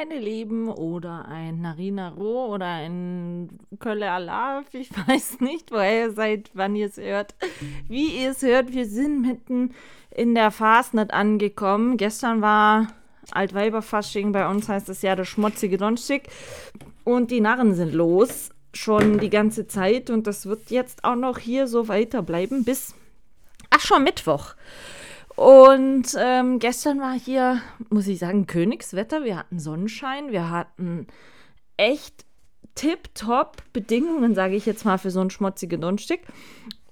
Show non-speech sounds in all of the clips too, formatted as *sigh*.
Meine Lieben oder ein Narina Roh oder ein Kölle Alaf, *laughs* ich weiß nicht, woher ihr seid, wann ihr es hört. Wie ihr es hört, wir sind mitten in der Fastnet angekommen. Gestern war Altweiberfasching, bei uns heißt es ja der schmutzige Donnerstag und die Narren sind los, schon die ganze Zeit und das wird jetzt auch noch hier so weiterbleiben bis Aschermittwoch. Und ähm, gestern war hier, muss ich sagen, Königswetter. Wir hatten Sonnenschein, wir hatten echt tipptopp Bedingungen, sage ich jetzt mal, für so ein schmutzigen Donnerstag.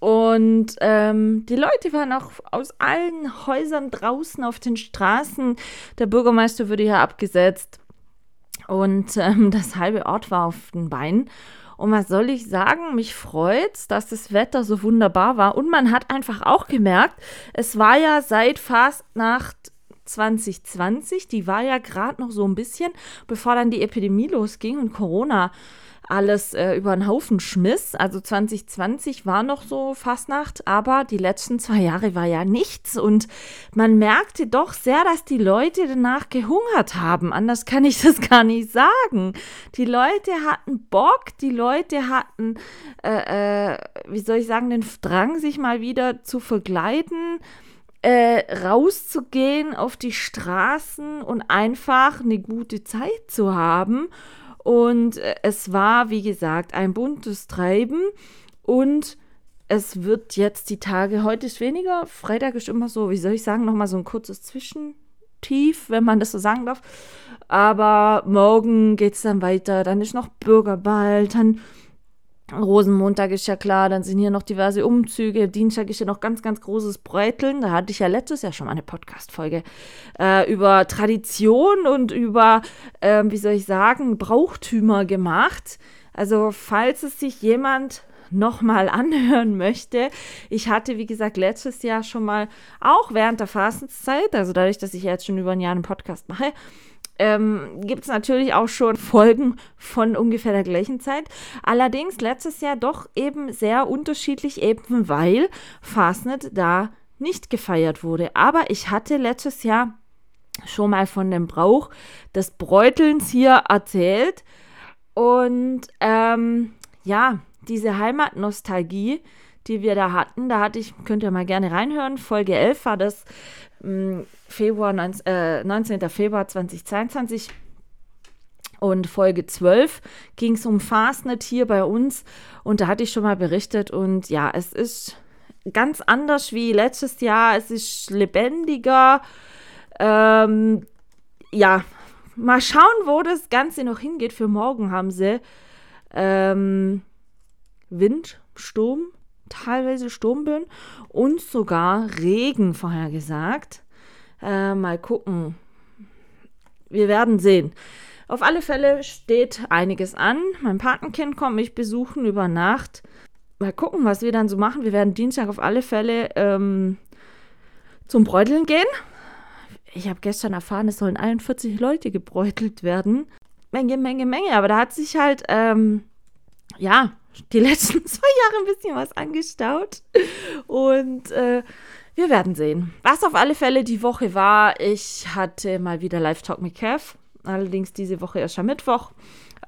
Und ähm, die Leute waren auch aus allen Häusern draußen auf den Straßen. Der Bürgermeister wurde hier abgesetzt. Und ähm, das halbe Ort war auf den Beinen. Und was soll ich sagen? Mich freut's, dass das Wetter so wunderbar war. Und man hat einfach auch gemerkt, es war ja seit Fastnacht 2020, die war ja gerade noch so ein bisschen, bevor dann die Epidemie losging und Corona alles äh, über den Haufen schmiss. Also 2020 war noch so Fastnacht, aber die letzten zwei Jahre war ja nichts und man merkte doch sehr, dass die Leute danach gehungert haben. Anders kann ich *laughs* das gar nicht sagen. Die Leute hatten Bock, die Leute hatten, äh, äh, wie soll ich sagen, den Drang, sich mal wieder zu vergleiten. Äh, rauszugehen auf die Straßen und einfach eine gute Zeit zu haben. Und äh, es war, wie gesagt, ein buntes Treiben und es wird jetzt die Tage, heute ist weniger, Freitag ist immer so, wie soll ich sagen, nochmal so ein kurzes Zwischentief, wenn man das so sagen darf. Aber morgen geht es dann weiter, dann ist noch Bürgerball, dann Rosenmontag ist ja klar, dann sind hier noch diverse Umzüge. Dienstag ist ja noch ganz, ganz großes Bräuteln. Da hatte ich ja letztes Jahr schon mal eine Podcast-Folge äh, über Tradition und über, äh, wie soll ich sagen, Brauchtümer gemacht. Also, falls es sich jemand nochmal *laughs* anhören möchte. Ich hatte, wie gesagt, letztes Jahr schon mal, auch während der Fastenzeit, also dadurch, dass ich jetzt schon über ein Jahr einen Podcast mache, ähm, gibt es natürlich auch schon *laughs* Folgen von ungefähr der gleichen Zeit. Allerdings letztes Jahr doch eben sehr unterschiedlich, eben weil Fastnet da nicht gefeiert wurde. Aber ich hatte letztes Jahr schon mal von dem Brauch des Bräutelns hier erzählt. Und ähm, ja, diese Heimatnostalgie, die wir da hatten, da hatte ich, könnt ihr mal gerne reinhören, Folge 11 war das, Februar, 19, äh, 19. Februar 2022. Und Folge 12 ging es um Fastnet hier bei uns. Und da hatte ich schon mal berichtet. Und ja, es ist ganz anders wie letztes Jahr. Es ist lebendiger. Ähm, ja, mal schauen, wo das Ganze noch hingeht. Für morgen haben sie ähm, Wind, Sturm, teilweise Sturmböen und sogar Regen vorhergesagt. Äh, mal gucken. Wir werden sehen. Auf alle Fälle steht einiges an. Mein Patenkind kommt mich besuchen über Nacht. Mal gucken, was wir dann so machen. Wir werden Dienstag auf alle Fälle ähm, zum Bräuteln gehen. Ich habe gestern erfahren, es sollen 41 Leute gebräutelt werden. Menge, Menge, Menge. Aber da hat sich halt, ähm, ja, die *laughs* letzten zwei Jahre ein bisschen was angestaut. Und äh, wir werden sehen. Was auf alle Fälle die Woche war, ich hatte mal wieder Live Talk mit Kev. Allerdings diese Woche erst am Mittwoch.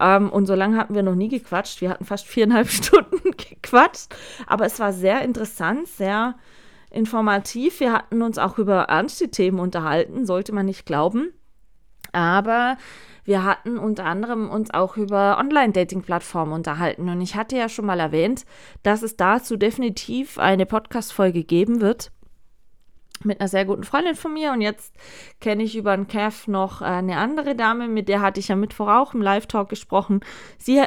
Ähm, und so lange hatten wir noch nie gequatscht. Wir hatten fast viereinhalb *laughs* Stunden gequatscht. Aber es war sehr interessant, sehr informativ. Wir hatten uns auch über ernste Themen unterhalten, sollte man nicht glauben. Aber wir hatten unter anderem uns auch über Online-Dating-Plattformen unterhalten. Und ich hatte ja schon mal erwähnt, dass es dazu definitiv eine Podcast-Folge geben wird mit einer sehr guten Freundin von mir und jetzt kenne ich über den Kev noch eine andere Dame, mit der hatte ich ja Mittwoch auch im Live-Talk gesprochen. Sie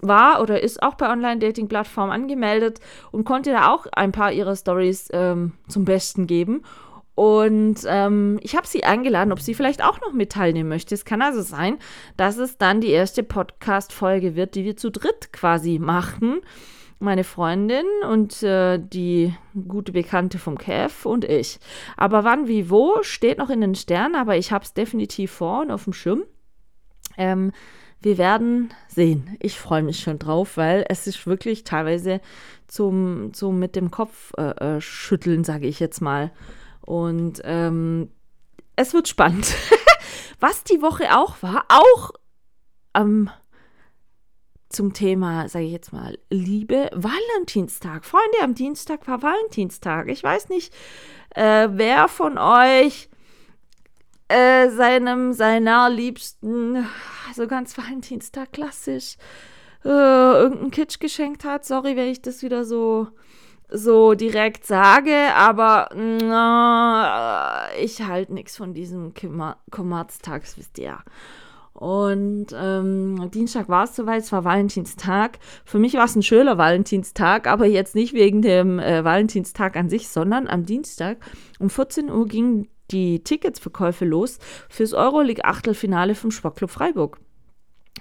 war oder ist auch bei Online-Dating-Plattformen angemeldet und konnte da auch ein paar ihrer Stories ähm, zum Besten geben. Und ähm, ich habe sie eingeladen, ob sie vielleicht auch noch mit teilnehmen möchte. Es kann also sein, dass es dann die erste Podcast-Folge wird, die wir zu dritt quasi machen. meine Freundin und äh, die gute Bekannte vom Kev und ich. Aber wann, wie, wo, steht noch in den Sternen, aber ich habe es definitiv vor und auf dem Schirm. Ähm, wir werden sehen. Ich freue mich schon drauf, weil es ist wirklich teilweise zum, zum mit dem Kopf äh, äh, schütteln, sage ich jetzt mal. Und ähm, es wird spannend. *laughs* Was die Woche auch war, auch ähm, zum Thema, sage ich jetzt mal, Liebe, Valentinstag. Freunde, am Dienstag war Valentinstag. Ich weiß nicht, äh, wer von euch äh, seinem, seiner Liebsten, so ganz Valentinstag klassisch, äh, irgendein Kitsch geschenkt hat. Sorry, wenn ich das wieder so so direkt sage, aber na, ich halte nichts von diesem Kommerztags, wisst ihr. Und ähm, Dienstag war es soweit, es war Valentinstag. Für mich war es ein schöner Valentinstag, aber jetzt nicht wegen dem äh, Valentinstag an sich, sondern am Dienstag um 14 Uhr gingen die Ticketsverkäufe los fürs Euroleague Achtelfinale vom Sportclub Freiburg.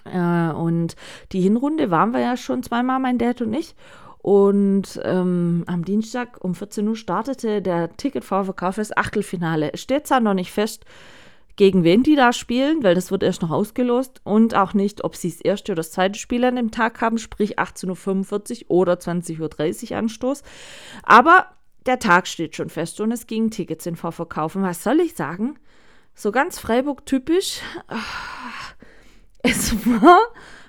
Äh, und die Hinrunde waren wir ja schon zweimal, mein Dad und ich. Und ähm, am Dienstag um 14 Uhr startete der Ticketvorverkauf fürs Achtelfinale. Es steht zwar noch nicht fest, gegen wen die da spielen, weil das wird erst noch ausgelost und auch nicht, ob sie das erste oder das zweite Spiel an dem Tag haben, sprich 18.45 Uhr oder 20.30 Uhr Anstoß. Aber der Tag steht schon fest und es gingen Tickets in Vorverkauf. Und was soll ich sagen? So ganz Freiburg-typisch. Ah, es war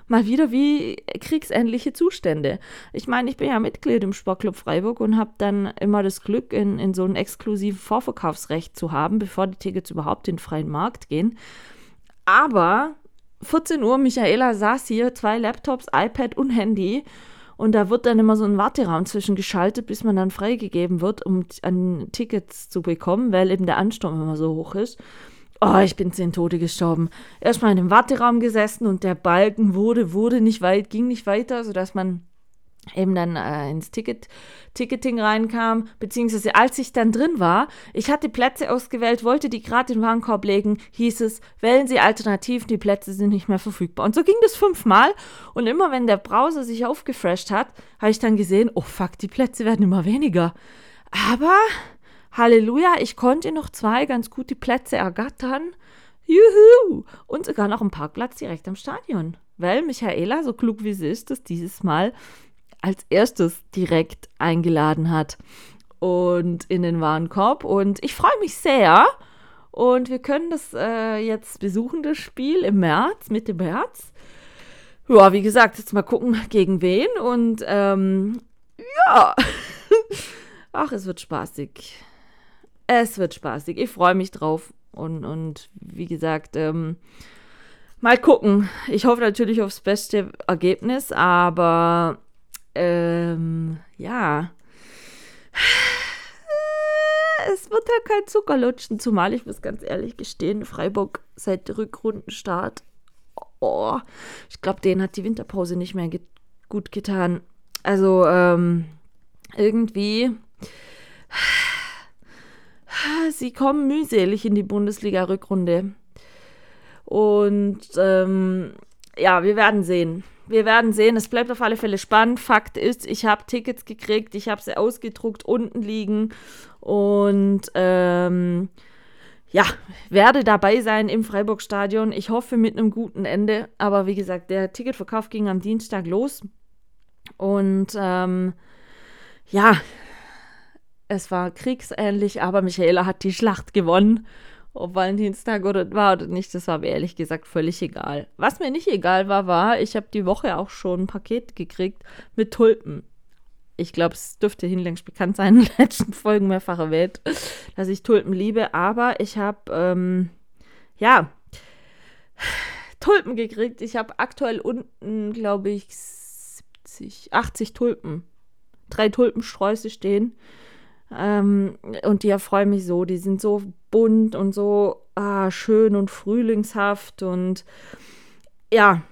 mal wieder wie kriegsähnliche Zustände. Ich meine, ich bin ja Mitglied im Sportclub Freiburg und habe dann immer das Glück, in, in so ein exklusives Vorverkaufsrecht zu haben, bevor die Tickets überhaupt in den freien Markt gehen. Aber 14 Uhr, Michaela saß hier, zwei Laptops, iPad und Handy. Und da wird dann immer so ein Warteraum zwischengeschaltet, bis man dann freigegeben wird, um an Tickets zu bekommen, weil eben der Ansturm immer so hoch ist. Oh, ich bin zehn Tote gestorben. Erstmal in dem Warteraum gesessen und der Balken wurde, wurde nicht weit, ging nicht weiter, sodass man eben dann äh, ins Ticket, Ticketing reinkam, beziehungsweise als ich dann drin war, ich hatte Plätze ausgewählt, wollte die gerade in den Warenkorb legen, hieß es, wählen Sie Alternativen, die Plätze sind nicht mehr verfügbar. Und so ging das fünfmal und immer wenn der Browser sich aufgefresht hat, habe ich dann gesehen, oh fuck, die Plätze werden immer weniger. Aber Halleluja, ich konnte noch zwei ganz gute Plätze ergattern. Juhu! Und sogar noch einen Parkplatz direkt am Stadion. Weil Michaela, so klug wie sie ist, das dieses Mal als erstes direkt eingeladen hat. Und in den Warenkorb. Und ich freue mich sehr. Und wir können das äh, jetzt besuchen, das Spiel im März, Mitte März. Ja, wie gesagt, jetzt mal gucken, gegen wen. Und ähm, ja. *laughs* Ach, es wird spaßig. Es wird spaßig. Ich freue mich drauf. Und, und wie gesagt, ähm, mal gucken. Ich hoffe natürlich aufs beste Ergebnis, aber ähm, ja. *sighs* Es wird ja kein Zuckerlutschen, zumal ich muss ganz ehrlich gestehen, Freiburg seit Rückrundenstart, oh, ich glaube, denen hat die Winterpause nicht mehr ge gut getan. Also, ähm, irgendwie sie kommen mühselig in die Bundesliga-Rückrunde. Und ähm, ja, wir werden sehen. Wir werden sehen. Es bleibt auf alle Fälle spannend. Fakt ist, ich habe Tickets gekriegt, ich habe sie ausgedruckt, unten liegen und ähm, ja, werde dabei sein im Freiburg-Stadion. Ich hoffe mit einem guten Ende. Aber wie gesagt, der Ticketverkauf ging am Dienstag los. Und ähm, ja, es war kriegsähnlich, aber Michaela hat die Schlacht gewonnen. Ob Valentinstag oder war oder nicht, das war mir ehrlich gesagt völlig egal. Was mir nicht egal war, war, ich habe die Woche auch schon ein Paket gekriegt mit Tulpen. Ich glaube, es dürfte hinlängst bekannt sein, *laughs* in den letzten Folgen mehrfach erwähnt, dass ich Tulpen liebe. Aber ich habe, ähm, ja, Tulpen gekriegt. Ich habe aktuell unten, glaube ich, 70, 80 Tulpen. Drei Tulpensträuße stehen. Ähm, und die erfreuen mich so. Die sind so bunt und so ah, schön und frühlingshaft. Und ja,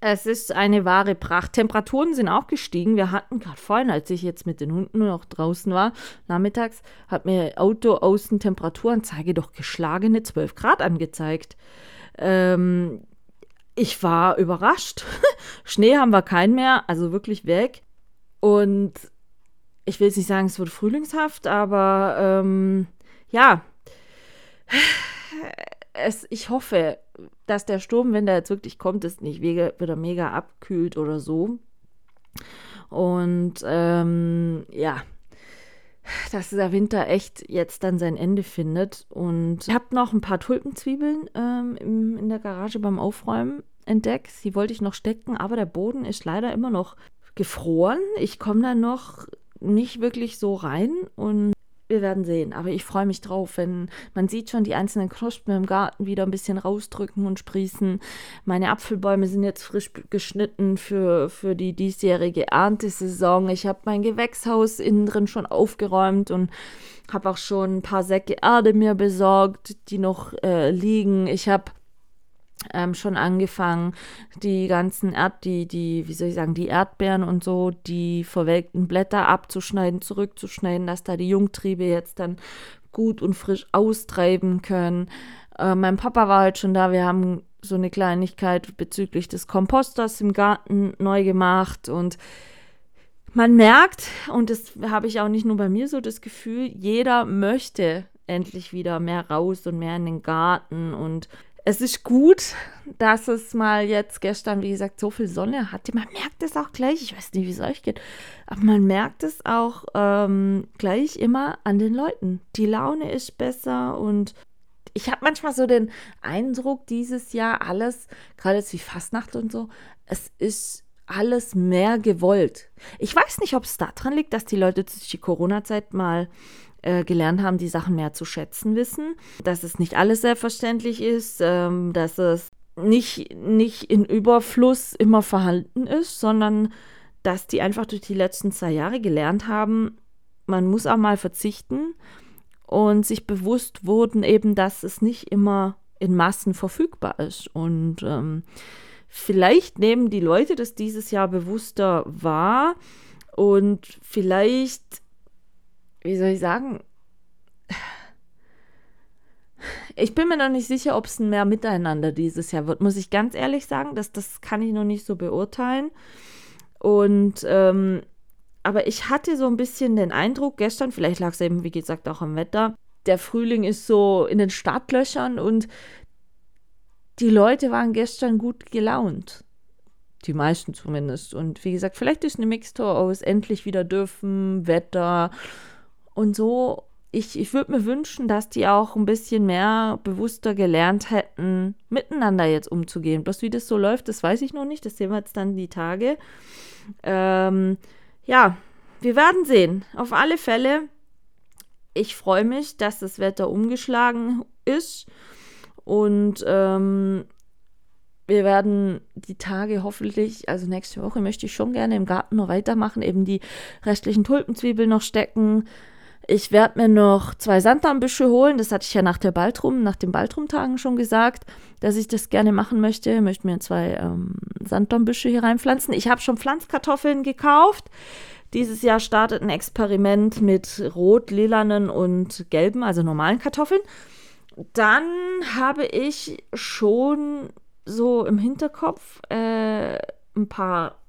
es ist eine wahre Pracht. Temperaturen sind auch gestiegen. Wir hatten gerade vorhin, als ich jetzt mit den Hunden noch draußen war, nachmittags, hat mir Auto außen Temperaturanzeige doch geschlagene 12 Grad angezeigt. Ähm, ich war überrascht. *laughs* Schnee haben wir keinen mehr, also wirklich weg. Und ich will jetzt nicht sagen, es wird frühlingshaft, aber ähm, ja, es, ich hoffe, dass der Sturm, wenn der jetzt wirklich kommt, ist nicht wieder mega abkühlt oder so. Und ähm, ja, dass der Winter echt jetzt dann sein Ende findet. Und ich habe noch ein paar Tulpenzwiebeln ähm, im, in der Garage beim Aufräumen entdeckt. Die wollte ich noch stecken, aber der Boden ist leider immer noch gefroren. Ich komme da noch nicht wirklich so rein und wir werden sehen. Aber ich freue mich drauf, wenn man sieht schon die einzelnen Knospen im Garten wieder ein bisschen rausdrücken und sprießen. Meine Apfelbäume sind jetzt frisch geschnitten für, für die diesjährige Erntesaison. Ich habe mein Gewächshaus innen drin schon aufgeräumt und habe auch schon ein paar Säcke Erde mir besorgt, die noch äh, liegen. Ich habe ähm, schon angefangen, die ganzen Erd, die, die, wie soll ich sagen, die Erdbeeren und so, die verwelkten Blätter abzuschneiden, zurückzuschneiden, dass da die Jungtriebe jetzt dann gut und frisch austreiben können. Äh, mein Papa war halt schon da, wir haben so eine Kleinigkeit bezüglich des Komposters im Garten neu gemacht und man merkt, und das habe ich auch nicht nur bei mir so das Gefühl, jeder möchte endlich wieder mehr raus und mehr in den Garten und es ist gut, dass es mal jetzt gestern, wie gesagt, so viel Sonne hatte. Man merkt es auch gleich, ich weiß nicht, wie es euch geht, aber man merkt es auch ähm, gleich immer an den Leuten. Die Laune ist besser und ich habe manchmal so den Eindruck, dieses Jahr alles, gerade jetzt wie Fastnacht und so, es ist alles mehr gewollt. Ich weiß nicht, ob es daran liegt, dass die Leute durch die Corona-Zeit mal äh, gelernt haben, die Sachen mehr zu schätzen wissen, dass es nicht alles selbstverständlich ist, ähm, dass es nicht, nicht in Überfluss immer vorhanden ist, sondern dass die einfach durch die letzten zwei Jahre gelernt haben, man muss auch mal verzichten und sich bewusst wurden eben, dass es nicht immer in Massen verfügbar ist. Und ähm, vielleicht nehmen die Leute das dieses Jahr bewusster wahr und vielleicht wie soll ich sagen, ich bin mir noch nicht sicher, ob es ein mehr Miteinander dieses Jahr wird, muss ich ganz ehrlich sagen. Das, das kann ich noch nicht so beurteilen. Und ähm, aber ich hatte so ein bisschen den Eindruck gestern, vielleicht lag es eben, wie gesagt, auch am Wetter, der Frühling ist so in den Startlöchern und die Leute waren gestern gut gelaunt. Die meisten zumindest. Und wie gesagt, vielleicht ist eine Mixtur aus endlich wieder dürfen, Wetter, und so, ich, ich würde mir wünschen, dass die auch ein bisschen mehr bewusster gelernt hätten, miteinander jetzt umzugehen. Bloß wie das so läuft, das weiß ich noch nicht. Das sehen wir jetzt dann die Tage. Ähm, ja, wir werden sehen. Auf alle Fälle, ich freue mich, dass das Wetter umgeschlagen ist. Und ähm, wir werden die Tage hoffentlich, also nächste Woche möchte ich schon gerne im Garten noch weitermachen, eben die restlichen Tulpenzwiebeln noch stecken. Ich werde mir noch zwei Sanddornbüsche holen. Das hatte ich ja nach der Baltrum, nach den Baltrumtagen schon gesagt, dass ich das gerne machen möchte. Ich möchte mir zwei ähm, Sanddornbüsche hier reinpflanzen. Ich habe schon Pflanzkartoffeln gekauft. Dieses Jahr startet ein Experiment mit rot, lilanen und gelben, also normalen Kartoffeln. Dann habe ich schon so im Hinterkopf äh, ein paar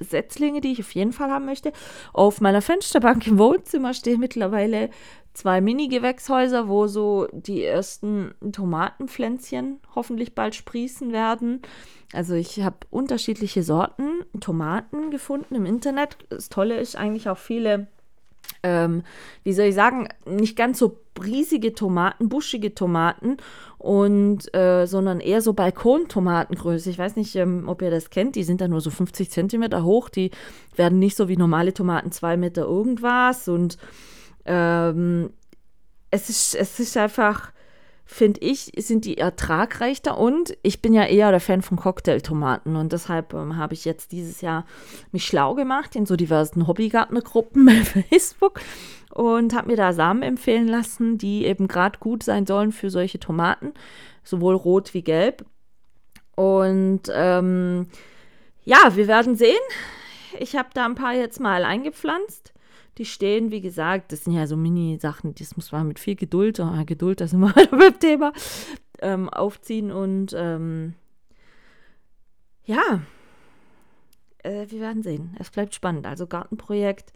Setzlinge, die ich auf jeden Fall haben möchte. Auf meiner Fensterbank im Wohnzimmer stehen mittlerweile zwei Mini-Gewächshäuser, wo so die ersten Tomatenpflänzchen hoffentlich bald sprießen werden. Also ich habe unterschiedliche Sorten Tomaten gefunden im Internet. Das Tolle ist eigentlich auch viele ähm, wie soll ich sagen, nicht ganz so riesige Tomaten, buschige Tomaten und äh, sondern eher so Balkontomatengröße. Ich weiß nicht, ähm, ob ihr das kennt. Die sind dann nur so 50 Zentimeter hoch. Die werden nicht so wie normale Tomaten zwei Meter irgendwas und ähm, es ist es ist einfach finde ich, sind die ertragreicher und ich bin ja eher der Fan von Cocktailtomaten und deshalb ähm, habe ich jetzt dieses Jahr mich schlau gemacht in so diversen Hobbygartnergruppen *laughs* bei Facebook und habe mir da Samen empfehlen lassen, die eben gerade gut sein sollen für solche Tomaten, sowohl rot wie gelb. Und ähm, ja, wir werden sehen. Ich habe da ein paar jetzt mal eingepflanzt. Die stehen, wie gesagt, das sind ja so Mini-Sachen, das muss man mit viel Geduld, oh, Geduld, das wir weiter *laughs* beim Thema, ähm, aufziehen und ähm, ja, äh, wir werden sehen. Es bleibt spannend. Also Gartenprojekt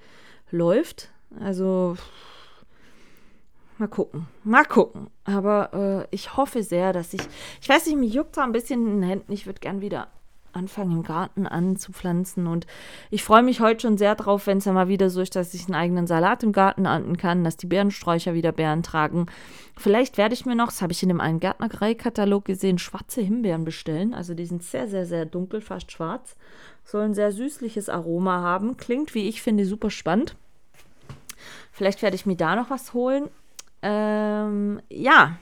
läuft. Also mal gucken. Mal gucken. Aber äh, ich hoffe sehr, dass ich. Ich weiß nicht, mir juckt zwar ein bisschen in den Händen. Ich würde gern wieder anfangen, im Garten anzupflanzen. Und ich freue mich heute schon sehr drauf, wenn es ja mal wieder so ist, dass ich einen eigenen Salat im Garten ernten kann, dass die Beerensträucher wieder Beeren tragen. Vielleicht werde ich mir noch, das habe ich in dem einen Gärtnerei-Katalog gesehen, schwarze Himbeeren bestellen. Also die sind sehr, sehr, sehr dunkel, fast schwarz. Sollen sehr süßliches Aroma haben. Klingt, wie ich finde, super spannend. Vielleicht werde ich mir da noch was holen. Ähm, ja,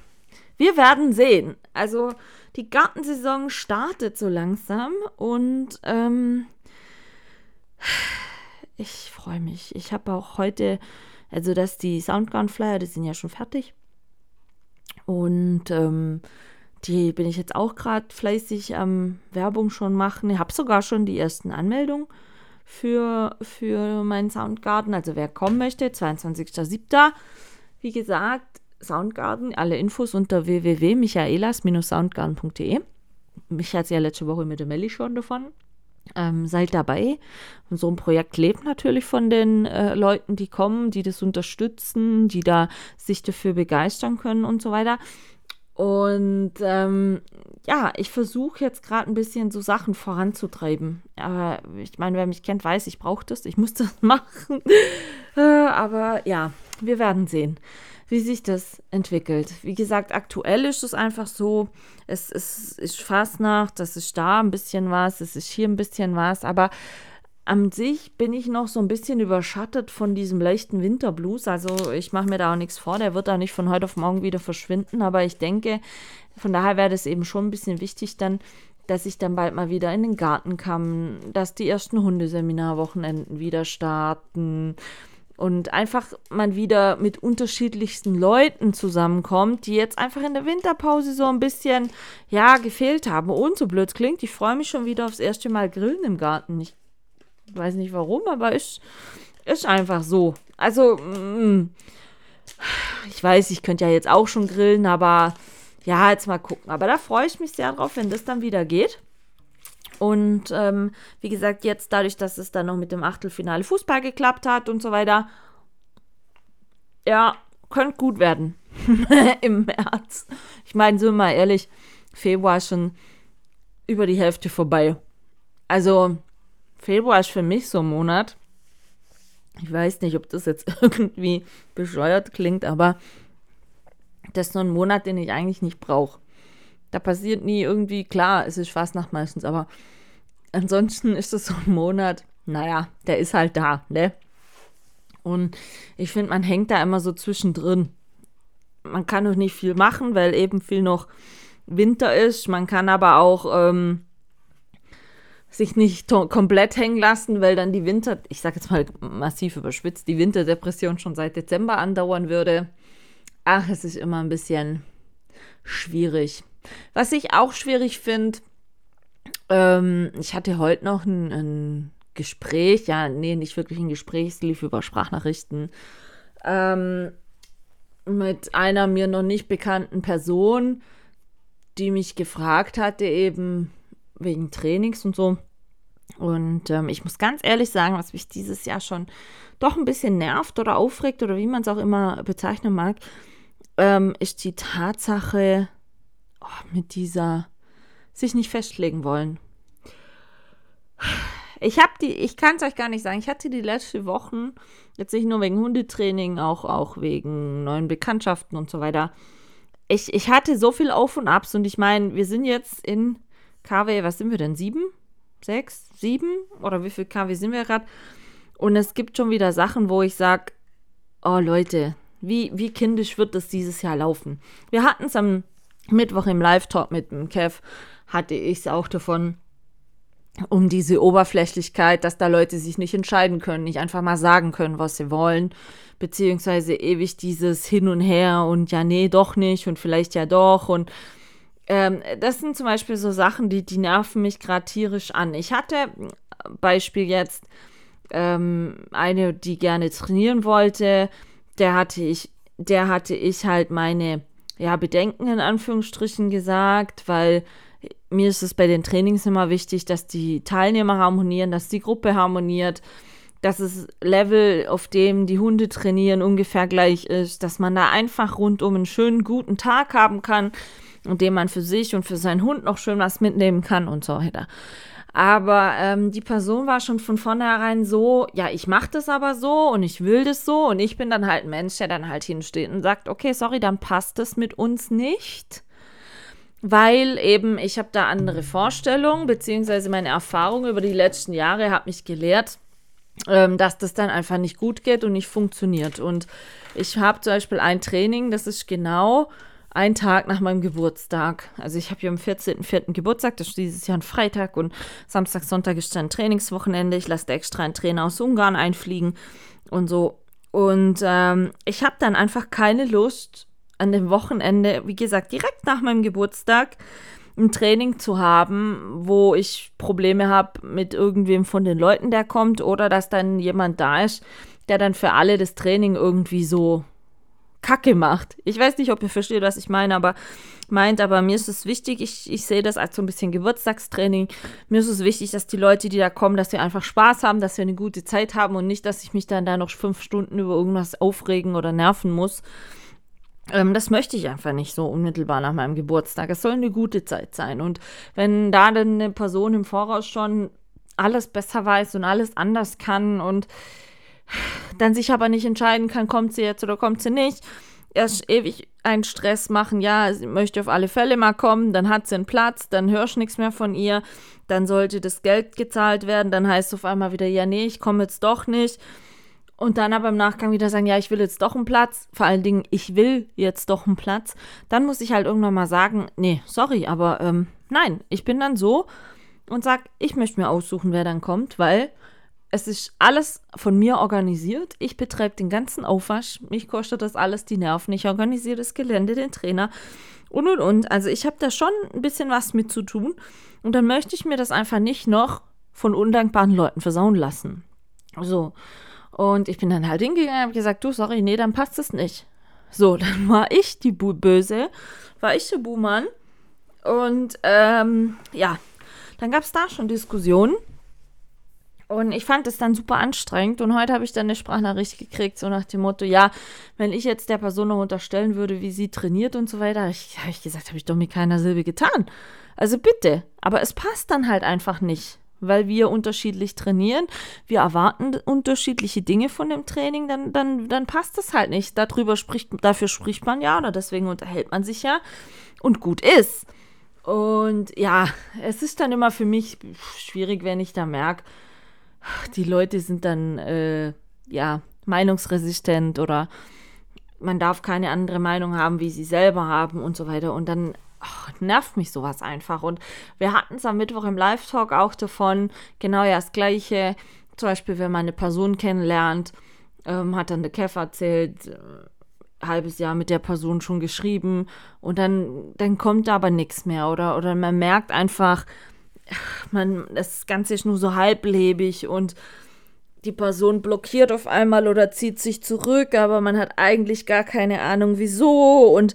wir werden sehen. Also die Gartensaison startet so langsam und ähm, ich freue mich. Ich habe auch heute, also dass die Soundgarden-Flyer, die sind ja schon fertig. Und ähm, die bin ich jetzt auch gerade fleißig am ähm, Werbung schon machen. Ich habe sogar schon die ersten Anmeldungen für, für meinen Soundgarden. Also wer kommen möchte, 22.07. Wie gesagt, Soundgarden, alle Infos unter www.michaelas-soundgarden.de. Mich hat es ja letzte Woche mit der Melli schon davon. Ähm, seid dabei. Und so ein Projekt lebt natürlich von den äh, Leuten, die kommen, die das unterstützen, die da sich dafür begeistern können und so weiter. Und ähm, ja, ich versuche jetzt gerade ein bisschen so Sachen voranzutreiben. Aber ich meine, wer mich kennt, weiß, ich brauche das, ich muss das *laughs* machen. äh, aber ja, wir werden sehen wie sich das entwickelt. Wie gesagt, aktuell ist es einfach so, es, es ist Fastnacht, das ist da ein bisschen was, es ist hier ein bisschen was, aber an sich bin ich noch so ein bisschen überschattet von diesem leichten Winterblues. Also ich mache mir da auch nichts vor, der wird da nicht von heute auf morgen wieder verschwinden, aber ich denke, von daher wäre das eben schon ein bisschen wichtig dann, dass ich dann bald mal wieder in den Garten kann, dass die ersten Hundeseminarwochenenden wieder starten und einfach man wieder mit unterschiedlichsten Leuten zusammenkommt, die jetzt einfach in der Winterpause so ein bisschen, ja, gefehlt haben. Und so blöd klingt, ich freue mich schon wieder aufs erste Mal Grillen im Garten. Ich weiß nicht warum, aber ist, ist einfach so. Also, mm, ich weiß, ich könnte ja jetzt auch schon grillen, aber ja, jetzt mal gucken. Aber da freue ich mich sehr drauf, wenn das dann wieder geht. Und ähm, wie gesagt, jetzt dadurch, dass es dann noch mit dem Achtelfinale Fußball geklappt hat und so weiter, ja, könnte gut werden *laughs* im März. Ich meine, so mal ehrlich, Februar ist schon über die Hälfte vorbei. Also, Februar ist für mich so ein Monat. Ich weiß nicht, ob das jetzt *laughs* irgendwie bescheuert klingt, aber das ist so ein Monat, den ich eigentlich nicht brauche. Da passiert nie irgendwie, klar, es ist Fastnacht meistens, aber ansonsten ist das so ein Monat, naja, der ist halt da, ne? Und ich finde, man hängt da immer so zwischendrin. Man kann noch nicht viel machen, weil eben viel noch Winter ist. Man kann aber auch ähm, sich nicht komplett hängen lassen, weil dann die Winter, ich sage jetzt mal massiv überschwitzt, die Winterdepression schon seit Dezember andauern würde. Ach, es ist immer ein bisschen schwierig. Was ich auch schwierig finde, ähm, ich hatte heute noch ein, ein, Gespräch, ja, nee, nicht wirklich ein Gespräch, es lief über Sprachnachrichten, ähm, mit einer mir noch nicht bekannten Person, die mich gefragt hatte, eben wegen Trainings und so. Und ähm, ich muss ganz ehrlich sagen, was mich dieses Jahr schon doch ein bisschen nervt oder aufregt oder wie man es auch immer bezeichnen mag, ähm, ist die Tatsache, oh, mit dieser sich nicht festlegen wollen. Ich habe die, ich kann es euch gar nicht sagen. Ich hatte die letzten Wochen, jetzt nicht nur wegen Hundetraining, auch, auch wegen neuen Bekanntschaften und so weiter. Ich, ich hatte so viel Auf und Abs und ich meine, wir sind jetzt in KW, was sind wir denn? Sieben? Sechs? Sieben? Oder wie viel KW sind wir gerade? Und es gibt schon wieder Sachen, wo ich sage, oh Leute, wie, wie kindisch wird das dieses Jahr laufen? Wir hatten es am Mittwoch im Live-Talk mit dem Kev hatte ich es auch davon, um diese Oberflächlichkeit, dass da Leute sich nicht entscheiden können, nicht einfach mal sagen können, was sie wollen, beziehungsweise ewig dieses Hin und Her und ja, nee, doch nicht und vielleicht ja doch und ähm, das sind zum Beispiel so Sachen, die, die nerven mich gerade tierisch an. Ich hatte Beispiel jetzt ähm, eine, die gerne trainieren wollte, der hatte ich, der hatte ich halt meine ja, Bedenken in Anführungsstrichen gesagt, weil mir ist es bei den Trainings immer wichtig, dass die Teilnehmer harmonieren, dass die Gruppe harmoniert, dass das Level, auf dem die Hunde trainieren, ungefähr gleich ist, dass man da einfach rundum einen schönen, guten Tag haben kann, in dem man für sich und für seinen Hund noch schön was mitnehmen kann und so weiter. Aber ähm, die Person war schon von vornherein so, ja, ich mache das aber so und ich will das so und ich bin dann halt ein Mensch, der dann halt hinsteht und sagt, okay, sorry, dann passt das mit uns nicht weil eben ich habe da andere Vorstellungen, beziehungsweise meine Erfahrung über die letzten Jahre hat mich gelehrt, ähm, dass das dann einfach nicht gut geht und nicht funktioniert. Und ich habe zum Beispiel ein Training, das ist genau ein Tag nach meinem Geburtstag. Also ich habe ja am 14.04. Geburtstag, das ist dieses Jahr ein Freitag und Samstag, Sonntag ist dann Trainingswochenende. Ich lasse extra einen Trainer aus Ungarn einfliegen und so. Und ähm, ich habe dann einfach keine Lust, an dem Wochenende, wie gesagt, direkt nach meinem Geburtstag ein Training zu haben, wo ich Probleme habe mit irgendwem von den Leuten, der kommt, oder dass dann jemand da ist, der dann für alle das Training irgendwie so Kacke macht. Ich weiß nicht, ob ihr versteht, was ich meine, aber meint, aber mir ist es wichtig, ich, ich sehe das als so ein bisschen Geburtstagstraining. Mir ist es wichtig, dass die Leute, die da kommen, dass wir einfach Spaß haben, dass wir eine gute Zeit haben und nicht, dass ich mich dann da noch fünf Stunden über irgendwas aufregen oder nerven muss. Ähm, das möchte ich einfach nicht so unmittelbar nach meinem Geburtstag. Es soll eine gute Zeit sein. Und wenn da dann eine Person im Voraus schon alles besser weiß und alles anders kann und dann sich aber nicht entscheiden kann, kommt sie jetzt oder kommt sie nicht, erst ewig einen Stress machen, ja, sie möchte auf alle Fälle mal kommen, dann hat sie einen Platz, dann hörst du nichts mehr von ihr, dann sollte das Geld gezahlt werden, dann heißt es auf einmal wieder, ja, nee, ich komme jetzt doch nicht. Und dann aber im Nachgang wieder sagen, ja, ich will jetzt doch einen Platz, vor allen Dingen, ich will jetzt doch einen Platz, dann muss ich halt irgendwann mal sagen, nee, sorry, aber ähm, nein, ich bin dann so und sag, ich möchte mir aussuchen, wer dann kommt, weil es ist alles von mir organisiert. Ich betreibe den ganzen Aufwasch. Mich kostet das alles die Nerven. Ich organisiere das Gelände, den Trainer und und und. Also ich habe da schon ein bisschen was mit zu tun. Und dann möchte ich mir das einfach nicht noch von undankbaren Leuten versauen lassen. So. Und ich bin dann halt hingegangen und habe gesagt, du, sorry, nee, dann passt es nicht. So, *laughs* dann war ich die Bu Böse, war ich der Buhmann. Und ähm, ja, dann gab es da schon Diskussionen. Und ich fand es dann super anstrengend. Und heute habe ich dann eine Sprachnachricht gekriegt, so nach dem Motto: Ja, wenn ich jetzt der Person noch unterstellen würde, wie sie trainiert und so weiter, habe ich, hab ich gesagt, habe ich doch mit keiner Silbe getan. Also bitte. Aber es passt dann halt einfach nicht weil wir unterschiedlich trainieren. Wir erwarten unterschiedliche Dinge von dem Training, dann, dann, dann passt das halt nicht. Darüber spricht, dafür spricht man ja oder deswegen unterhält man sich ja und gut ist. Und ja, es ist dann immer für mich schwierig, wenn ich da merke, die Leute sind dann äh, ja meinungsresistent oder man darf keine andere Meinung haben, wie sie selber haben und so weiter. Und dann ach, nervt mich sowas einfach. Und wir hatten es am Mittwoch im Live-Talk auch davon, genau ja das Gleiche. Zum Beispiel, wenn man eine Person kennenlernt, ähm, hat dann der Kev erzählt, äh, halbes Jahr mit der Person schon geschrieben und dann, dann kommt da aber nichts mehr oder, oder man merkt einfach, man, das Ganze ist nur so halblebig und die Person blockiert auf einmal oder zieht sich zurück, aber man hat eigentlich gar keine Ahnung wieso und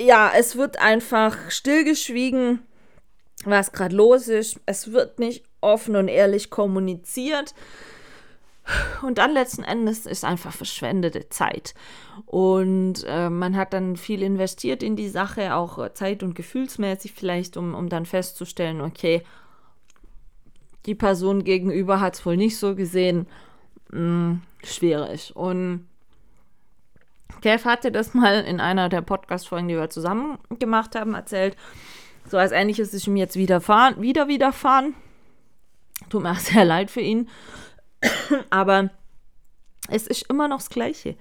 ja, es wird einfach stillgeschwiegen, was gerade los ist. Es wird nicht offen und ehrlich kommuniziert. Und dann letzten Endes ist einfach verschwendete Zeit. Und äh, man hat dann viel investiert in die Sache, auch zeit- und gefühlsmäßig vielleicht, um, um dann festzustellen, okay, die Person gegenüber hat es wohl nicht so gesehen. Hm, schwierig. Und Kev hatte das mal in einer der Podcast-Folgen, die wir zusammen gemacht haben, erzählt. So als ähnliches ist ihm jetzt wieder widerfahren. Tut mir auch sehr leid für ihn. *coughs* Aber es ist immer noch das Gleiche.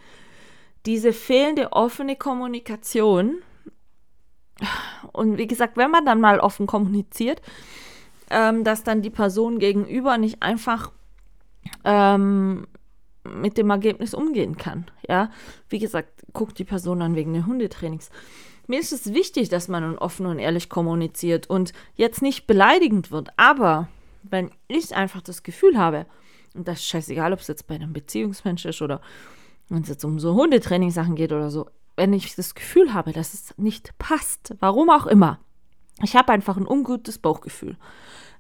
Diese fehlende offene Kommunikation. Und wie gesagt, wenn man dann mal offen kommuniziert, ähm, dass dann die Person gegenüber nicht einfach ähm, mit dem Ergebnis umgehen kann. Ja, wie gesagt, guckt die Person an wegen des Hundetrainings. Mir ist es wichtig, dass man offen und ehrlich kommuniziert und jetzt nicht beleidigend wird. Aber wenn ich einfach das Gefühl habe, und das ist scheißegal, ob es jetzt bei einem Beziehungsmensch ist oder wenn es jetzt um so Hundetraining-Sachen geht oder so, wenn ich das Gefühl habe, dass es nicht passt, warum auch immer, Ich habe einfach ein ungutes Bauchgefühl.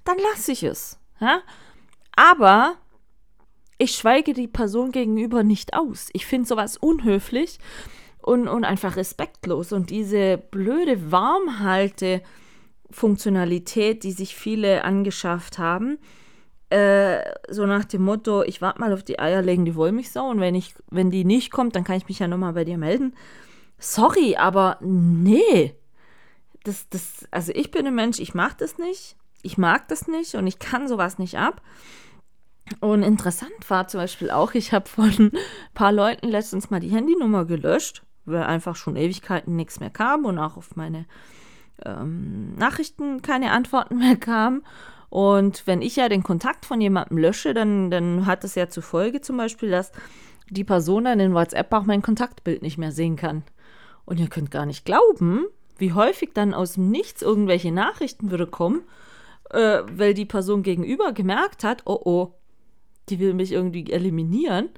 Dann lasse ich es. Ja? Aber ich schweige die Person gegenüber nicht aus. Ich finde sowas unhöflich und, und einfach respektlos. Und diese blöde Warmhalte-Funktionalität, die sich viele angeschafft haben, äh, so nach dem Motto, ich warte mal auf die eierlegende Wollmilchsau und wenn, ich, wenn die nicht kommt, dann kann ich mich ja nochmal bei dir melden. Sorry, aber nee. Das, das, also ich bin ein Mensch, ich mag das nicht. Ich mag das nicht und ich kann sowas nicht ab. Und interessant war zum Beispiel auch, ich habe von ein paar Leuten letztens mal die Handynummer gelöscht, weil einfach schon Ewigkeiten nichts mehr kam und auch auf meine ähm, Nachrichten keine Antworten mehr kamen. Und wenn ich ja den Kontakt von jemandem lösche, dann, dann hat es ja zur Folge zum Beispiel, dass die Person dann in WhatsApp auch mein Kontaktbild nicht mehr sehen kann. Und ihr könnt gar nicht glauben, wie häufig dann aus dem Nichts irgendwelche Nachrichten würde kommen, äh, weil die Person gegenüber gemerkt hat, oh oh, die will mich irgendwie eliminieren,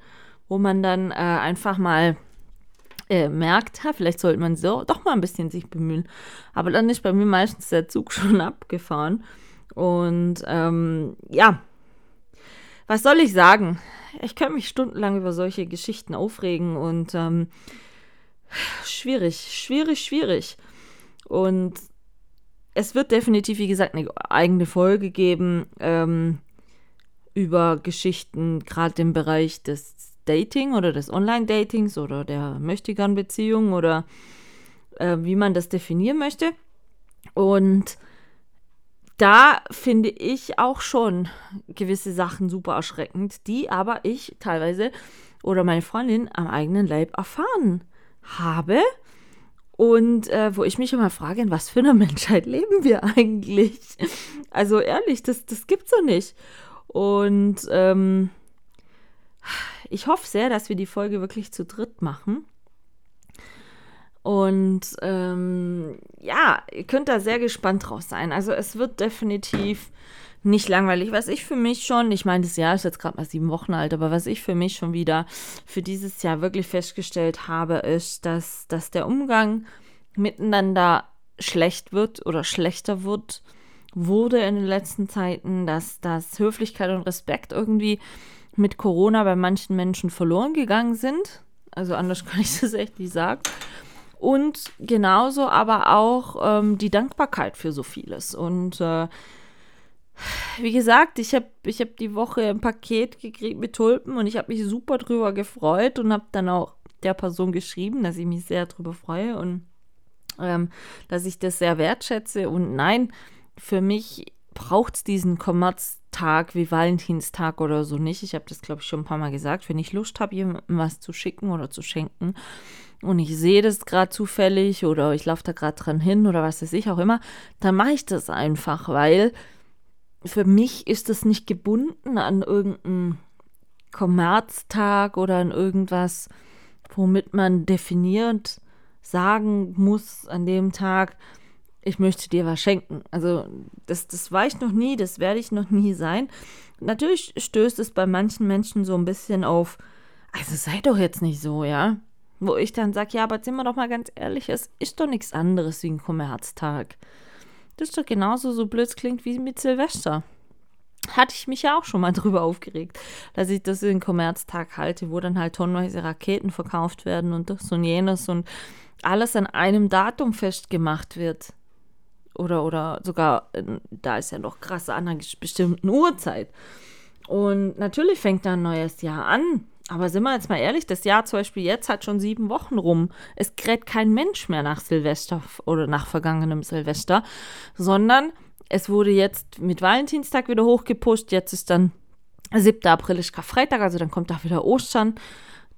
wo man dann äh, einfach mal äh, merkt, ha, vielleicht sollte man so doch mal ein bisschen sich bemühen. Aber dann ist bei mir meistens der Zug *laughs* schon abgefahren. Und ähm, ja, was soll ich sagen? Ich könnte mich stundenlang über solche Geschichten aufregen und ähm, schwierig, schwierig, schwierig. Und es wird definitiv, wie gesagt, eine eigene Folge geben. Ähm, über Geschichten, gerade im Bereich des Dating oder des Online-Datings oder der Möchtegern-Beziehung oder äh, wie man das definieren möchte. Und da finde ich auch schon gewisse Sachen super erschreckend, die aber ich teilweise oder meine Freundin am eigenen Leib erfahren habe. Und äh, wo ich mich immer frage, in was für einer *laughs* Menschheit leben wir eigentlich? Also ehrlich, das, das gibt's doch nicht. Und ähm, ich hoffe sehr, dass wir die Folge wirklich zu dritt machen. Und ähm, ja, ihr könnt da sehr gespannt drauf sein. Also es wird definitiv nicht langweilig. Was ich für mich schon, ich meine, das Jahr ist jetzt gerade mal sieben Wochen alt, aber was ich für mich schon wieder für dieses Jahr wirklich festgestellt habe, ist, dass, dass der Umgang miteinander schlecht wird oder schlechter wird wurde in den letzten Zeiten, dass, dass Höflichkeit und Respekt irgendwie mit Corona bei manchen Menschen verloren gegangen sind. Also anders *laughs* kann ich das echt nicht sagen. Und genauso aber auch ähm, die Dankbarkeit für so vieles. Und äh, wie gesagt, ich habe ich hab die Woche ein Paket gekriegt mit Tulpen und ich habe mich super drüber gefreut und habe dann auch der Person geschrieben, dass ich mich sehr drüber freue und ähm, dass ich das sehr wertschätze. Und nein, für mich braucht es diesen Kommerztag wie Valentinstag oder so nicht. Ich habe das, glaube ich, schon ein paar Mal gesagt. Wenn ich Lust habe, jemandem was zu schicken oder zu schenken und ich sehe das gerade zufällig oder ich laufe da gerade dran hin oder was weiß ich auch immer, dann mache ich das einfach, weil für mich ist das nicht gebunden an irgendeinen Kommerztag oder an irgendwas, womit man definiert sagen muss an dem Tag, ich möchte dir was schenken. Also das, das war ich noch nie, das werde ich noch nie sein. Natürlich stößt es bei manchen Menschen so ein bisschen auf, also sei doch jetzt nicht so, ja. Wo ich dann sage, ja, aber sind wir doch mal ganz ehrlich, es ist doch nichts anderes wie ein Kommerztag. Das ist doch genauso so blöd klingt wie mit Silvester. Hatte ich mich ja auch schon mal *laughs* drüber aufgeregt, dass ich das in Kommerztag halte, wo dann halt tonnenweise Raketen verkauft werden und das und jenes und alles an einem Datum festgemacht wird oder, oder sogar, äh, da ist ja noch krasser an einer bestimmten Uhrzeit. Und natürlich fängt da ein neues Jahr an. Aber sind wir jetzt mal ehrlich, das Jahr zum Beispiel jetzt hat schon sieben Wochen rum. Es kräht kein Mensch mehr nach Silvester oder nach vergangenem Silvester, sondern es wurde jetzt mit Valentinstag wieder hochgepusht. Jetzt ist dann 7. April ist Karfreitag, also dann kommt da wieder Ostern.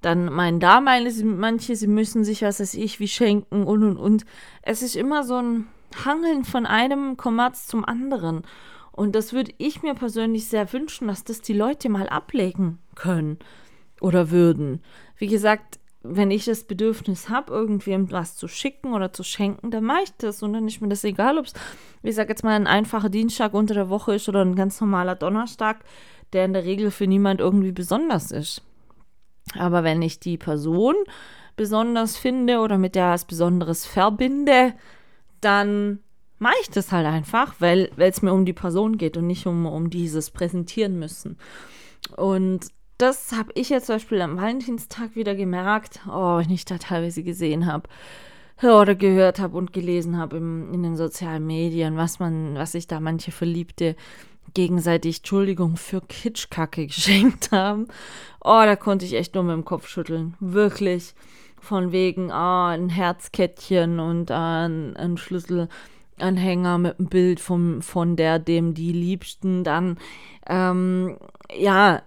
Dann meinen da meine manche, sie müssen sich was weiß ich wie schenken und und und. Es ist immer so ein hangeln von einem Kommerz zum anderen. Und das würde ich mir persönlich sehr wünschen, dass das die Leute mal ablegen können oder würden. Wie gesagt, wenn ich das Bedürfnis habe, irgendwem was zu schicken oder zu schenken, dann mache ich das. Und dann ist mir das egal, ob es, wie gesagt, jetzt mal ein einfacher Dienstag unter der Woche ist oder ein ganz normaler Donnerstag, der in der Regel für niemand irgendwie besonders ist. Aber wenn ich die Person besonders finde oder mit der was Besonderes verbinde, dann mache ich das halt einfach, weil es mir um die Person geht und nicht um, um dieses Präsentieren müssen. Und das habe ich jetzt zum Beispiel am Valentinstag wieder gemerkt, oh, wenn ich da teilweise gesehen habe oder gehört habe und gelesen habe in den sozialen Medien, was man, was sich da manche Verliebte gegenseitig, Entschuldigung, für Kitschkacke *laughs* geschenkt haben. Oh, da konnte ich echt nur mit dem Kopf schütteln. Wirklich. Von wegen, ah, ein Herzkettchen und ah, ein, ein Schlüsselanhänger mit einem Bild vom, von der, dem die Liebsten. Dann, ähm, ja,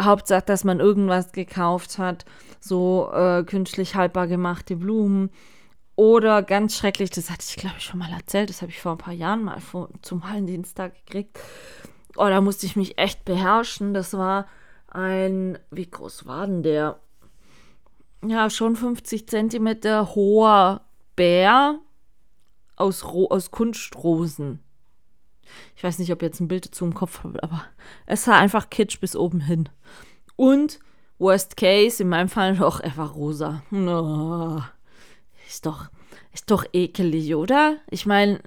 Hauptsache, dass man irgendwas gekauft hat, so äh, künstlich haltbar gemachte Blumen. Oder ganz schrecklich, das hatte ich glaube ich schon mal erzählt, das habe ich vor ein paar Jahren mal vor, zum Hallendienstag gekriegt. Oh, da musste ich mich echt beherrschen. Das war ein, wie groß war denn der? Ja, schon 50 Zentimeter hoher Bär aus, aus Kunstrosen. Ich weiß nicht, ob jetzt ein Bild dazu im Kopf habt, aber es sah einfach kitsch bis oben hin. Und Worst Case, in meinem Fall noch, er war rosa. Ist doch, ist doch ekelig, oder? Ich meine,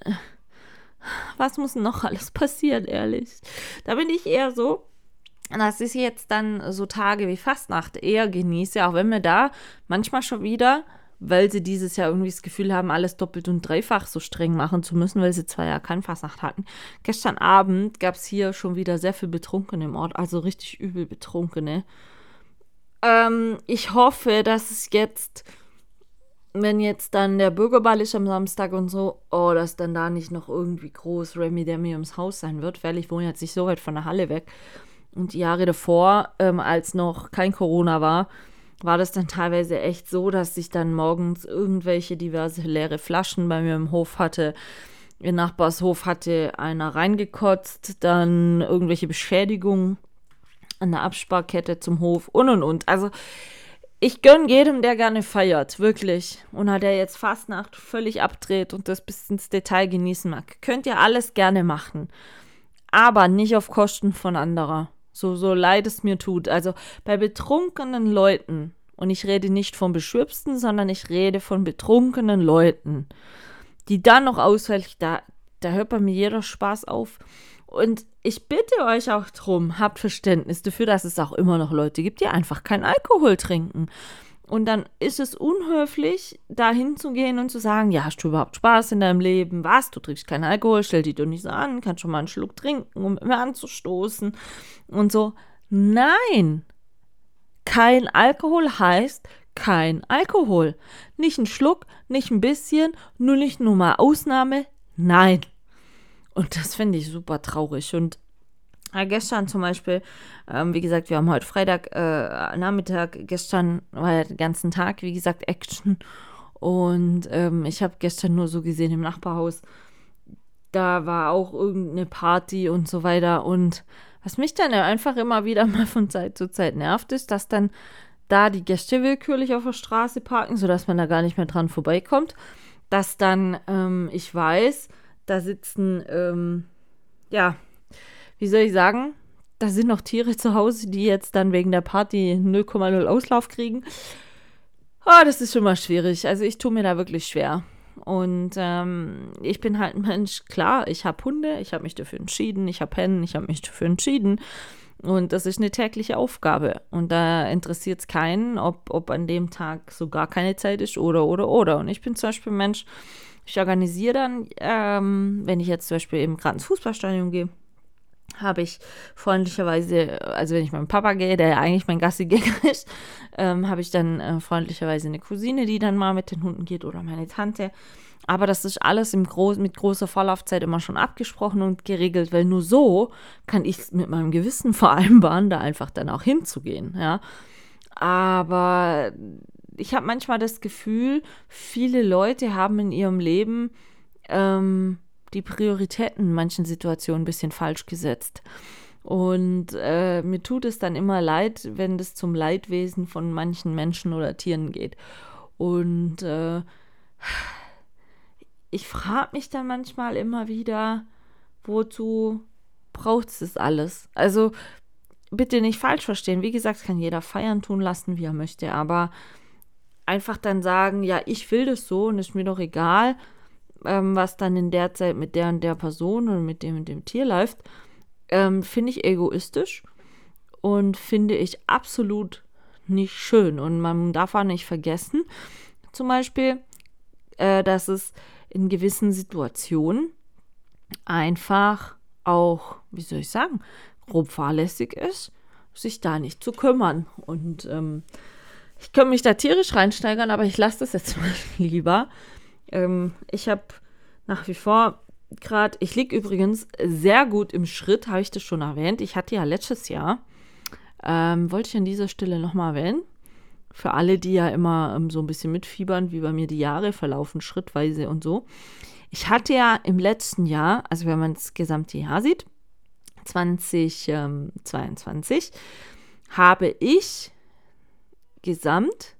was muss noch alles passieren, ehrlich? Da bin ich eher so, dass ich jetzt dann so Tage wie Fastnacht eher genieße, auch wenn mir da manchmal schon wieder weil sie dieses Jahr irgendwie das Gefühl haben, alles doppelt und dreifach so streng machen zu müssen, weil sie zwei Jahre kein Fasnacht hatten. Gestern Abend gab es hier schon wieder sehr viel Betrunkene im Ort, also richtig übel Betrunkene. Ähm, ich hoffe, dass es jetzt, wenn jetzt dann der Bürgerball ist am Samstag und so, oh, dass dann da nicht noch irgendwie groß Remy Demi ums Haus sein wird, weil ich wohne jetzt nicht so weit von der Halle weg. Und die Jahre davor, ähm, als noch kein Corona war, war das dann teilweise echt so, dass ich dann morgens irgendwelche diverse leere Flaschen bei mir im Hof hatte. Im Nachbarshof hatte einer reingekotzt, dann irgendwelche Beschädigungen an der Absparkette zum Hof und und und. Also ich gönne jedem, der gerne feiert, wirklich. Und hat er jetzt Fastnacht völlig abdreht und das bis ins Detail genießen mag. Könnt ihr alles gerne machen. Aber nicht auf Kosten von anderer. So, so leid es mir tut. Also bei betrunkenen Leuten, und ich rede nicht von Beschwipsten, sondern ich rede von betrunkenen Leuten, die dann noch ausfällig, da, da hört bei mir jeder Spaß auf. Und ich bitte euch auch drum, habt Verständnis dafür, dass es auch immer noch Leute gibt, die einfach keinen Alkohol trinken. Und dann ist es unhöflich, da hinzugehen und zu sagen, ja, hast du überhaupt Spaß in deinem Leben? Was? Du trinkst keinen Alkohol, stell dich doch nicht so an, kannst schon mal einen Schluck trinken, um mir anzustoßen. Und so, nein, kein Alkohol heißt kein Alkohol. Nicht ein Schluck, nicht ein bisschen, nur nicht nur mal Ausnahme, nein. Und das finde ich super traurig. Und ja, gestern zum Beispiel, ähm, wie gesagt, wir haben heute Freitag äh, Nachmittag, gestern war ja den ganzen Tag, wie gesagt, Action. Und ähm, ich habe gestern nur so gesehen im Nachbarhaus, da war auch irgendeine Party und so weiter. Und was mich dann einfach immer wieder *laughs* mal von Zeit zu Zeit nervt, ist, dass dann da die Gäste willkürlich auf der Straße parken, sodass man da gar nicht mehr dran vorbeikommt. Dass dann, ähm, ich weiß, da sitzen, ähm, ja, wie soll ich sagen, da sind noch Tiere zu Hause, die jetzt dann wegen der Party 0,0 Auslauf kriegen. Oh, das ist schon mal schwierig. Also ich tue mir da wirklich schwer. Und ähm, ich bin halt ein Mensch, klar, ich habe Hunde, ich habe mich dafür entschieden, ich habe Hennen, ich habe mich dafür entschieden. Und das ist eine tägliche Aufgabe. Und da interessiert es keinen, ob, ob an dem Tag so gar keine Zeit ist oder, oder, oder. Und ich bin zum Beispiel ein Mensch, ich organisiere dann, ähm, wenn ich jetzt zum Beispiel eben gerade ins Fußballstadion gehe, habe ich freundlicherweise, also wenn ich meinem Papa gehe, der ja eigentlich mein Gassigänger *laughs* ist, ähm, habe ich dann äh, freundlicherweise eine Cousine, die dann mal mit den Hunden geht oder meine Tante. Aber das ist alles im Gro mit großer Vorlaufzeit immer schon abgesprochen und geregelt, weil nur so kann ich mit meinem Gewissen *laughs* vereinbaren, da einfach dann auch hinzugehen, ja. Aber ich habe manchmal das Gefühl, viele Leute haben in ihrem Leben ähm, die Prioritäten in manchen Situationen ein bisschen falsch gesetzt. Und äh, mir tut es dann immer leid, wenn das zum Leidwesen von manchen Menschen oder Tieren geht. Und äh, ich frage mich dann manchmal immer wieder, wozu braucht es das alles? Also bitte nicht falsch verstehen. Wie gesagt, kann jeder feiern tun lassen, wie er möchte. Aber einfach dann sagen, ja, ich will das so und ist mir doch egal, ähm, was dann in der Zeit mit der und der Person und mit dem und dem Tier läuft, ähm, finde ich egoistisch und finde ich absolut nicht schön. Und man darf auch nicht vergessen, zum Beispiel, äh, dass es in gewissen Situationen einfach auch, wie soll ich sagen, grob fahrlässig ist, sich da nicht zu kümmern. Und ähm, ich könnte mich da tierisch reinsteigern, aber ich lasse das jetzt *laughs* mal lieber. Ähm, ich habe nach wie vor gerade, ich liege übrigens sehr gut im Schritt, habe ich das schon erwähnt. Ich hatte ja letztes Jahr, ähm, wollte ich an dieser Stelle nochmal erwähnen, für alle, die ja immer ähm, so ein bisschen mitfiebern, wie bei mir die Jahre verlaufen, schrittweise und so. Ich hatte ja im letzten Jahr, also wenn man das gesamte Jahr sieht, 2022, ähm, habe ich gesamt,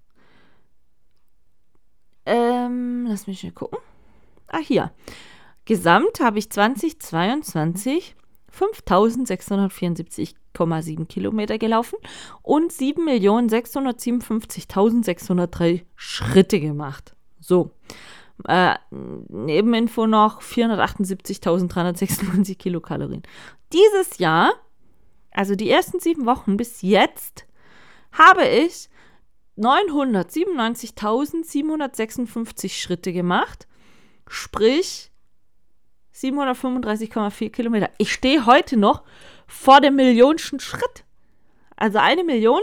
ähm, lass mich mal gucken. Ah, hier. Gesamt habe ich 2022 5674,7 Kilometer gelaufen und 7.657.603 Schritte gemacht. So. Äh, Nebeninfo noch 478.396 Kilokalorien. Dieses Jahr, also die ersten sieben Wochen bis jetzt, habe ich 997.756 Schritte gemacht, sprich 735,4 Kilometer. Ich stehe heute noch vor dem Millionsten Schritt. Also eine Million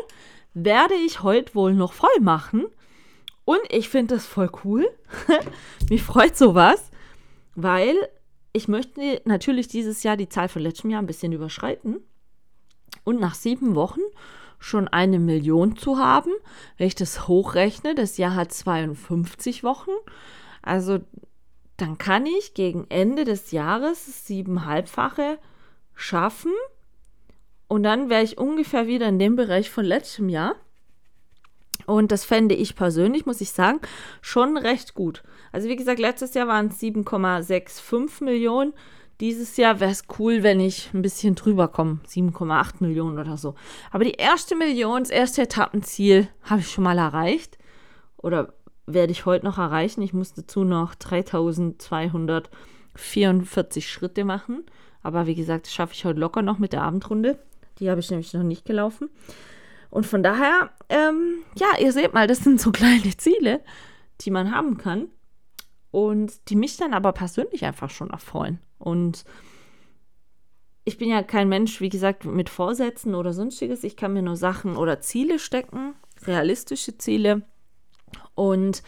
werde ich heute wohl noch voll machen. Und ich finde das voll cool. *laughs* Mich freut sowas, weil ich möchte natürlich dieses Jahr die Zahl von letztem Jahr ein bisschen überschreiten. Und nach sieben Wochen schon eine Million zu haben, wenn ich das hochrechne, das Jahr hat 52 Wochen. Also dann kann ich gegen Ende des Jahres siebenhalbfache schaffen. Und dann wäre ich ungefähr wieder in dem Bereich von letztem Jahr. Und das fände ich persönlich, muss ich sagen, schon recht gut. Also wie gesagt, letztes Jahr waren es 7,65 Millionen. Dieses Jahr wäre es cool, wenn ich ein bisschen drüber komme. 7,8 Millionen oder so. Aber die erste Million, das erste Etappenziel, habe ich schon mal erreicht. Oder werde ich heute noch erreichen. Ich muss dazu noch 3244 Schritte machen. Aber wie gesagt, das schaffe ich heute locker noch mit der Abendrunde. Die habe ich nämlich noch nicht gelaufen. Und von daher, ähm, ja, ihr seht mal, das sind so *laughs* kleine Ziele, die man haben kann. Und die mich dann aber persönlich einfach schon erfreuen. Und ich bin ja kein Mensch, wie gesagt, mit Vorsätzen oder sonstiges. Ich kann mir nur Sachen oder Ziele stecken, realistische Ziele und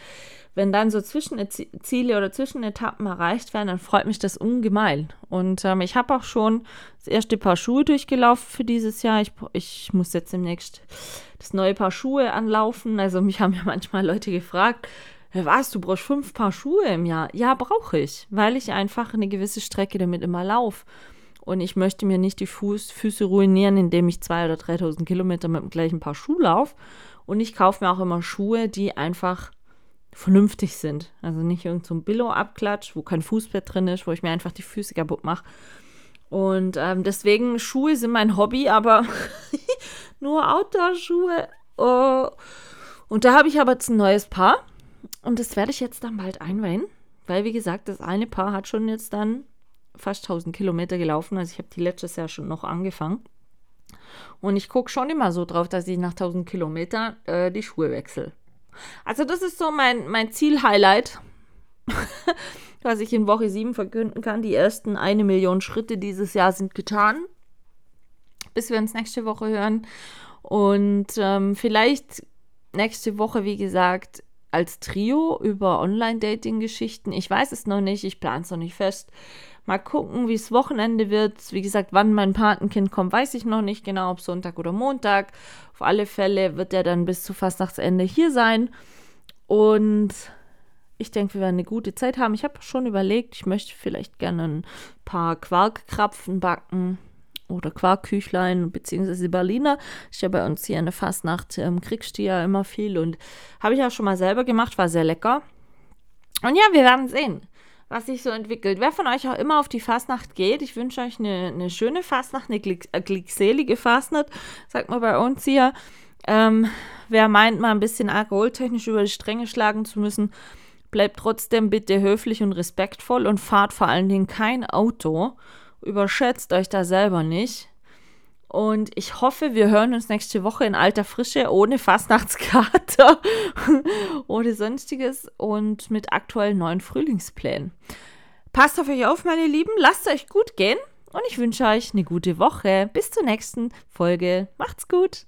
wenn dann so Zwischenziele oder Zwischenetappen erreicht werden, dann freut mich das ungemein. Und ähm, ich habe auch schon das erste Paar Schuhe durchgelaufen für dieses Jahr. Ich, ich muss jetzt demnächst das neue Paar Schuhe anlaufen. Also mich haben ja manchmal Leute gefragt, was, du brauchst fünf Paar Schuhe im Jahr? Ja, brauche ich, weil ich einfach eine gewisse Strecke damit immer laufe. Und ich möchte mir nicht die Fuß, Füße ruinieren, indem ich zwei oder 3.000 Kilometer mit dem gleichen Paar Schuh laufe. Und ich kaufe mir auch immer Schuhe, die einfach vernünftig sind. Also nicht irgendein so Billo-Abklatsch, wo kein Fußbett drin ist, wo ich mir einfach die Füße kaputt mache. Und ähm, deswegen, Schuhe sind mein Hobby, aber *laughs* nur Outdoor-Schuhe. Oh. Und da habe ich aber jetzt ein neues Paar. Und das werde ich jetzt dann bald einweihen. Weil, wie gesagt, das eine Paar hat schon jetzt dann fast 1000 Kilometer gelaufen. Also ich habe die letztes Jahr schon noch angefangen. Und ich gucke schon immer so drauf, dass ich nach 1000 Kilometern äh, die Schuhe wechsle. Also das ist so mein, mein Ziel-Highlight, *laughs* was ich in Woche 7 verkünden kann. Die ersten eine Million Schritte dieses Jahr sind getan, bis wir uns nächste Woche hören. Und ähm, vielleicht nächste Woche, wie gesagt, als Trio über Online-Dating-Geschichten. Ich weiß es noch nicht, ich plane es noch nicht fest. Mal gucken, wie es Wochenende wird. Wie gesagt, wann mein Patenkind kommt, weiß ich noch nicht genau, ob Sonntag oder Montag. Auf alle Fälle wird er dann bis zu Fastnachtsende hier sein. Und ich denke, wir werden eine gute Zeit haben. Ich habe schon überlegt, ich möchte vielleicht gerne ein paar Quarkkrapfen backen oder Quarkküchlein beziehungsweise Berliner. Ich ja bei uns hier in der Fastnacht ähm, kriegst du ja immer viel und habe ich auch schon mal selber gemacht, war sehr lecker. Und ja, wir werden sehen was sich so entwickelt. Wer von euch auch immer auf die Fastnacht geht, ich wünsche euch eine, eine schöne Fastnacht, eine äh, glückselige Fastnacht, sagt man bei uns hier. Ähm, wer meint, mal ein bisschen alkoholtechnisch über die Stränge schlagen zu müssen, Bleibt trotzdem bitte höflich und respektvoll und fahrt vor allen Dingen kein Auto. Überschätzt euch da selber nicht. Und ich hoffe, wir hören uns nächste Woche in alter Frische, ohne Fastnachtskater, *laughs* ohne sonstiges und mit aktuellen neuen Frühlingsplänen. Passt auf euch auf, meine Lieben, lasst euch gut gehen und ich wünsche euch eine gute Woche. Bis zur nächsten Folge. Macht's gut.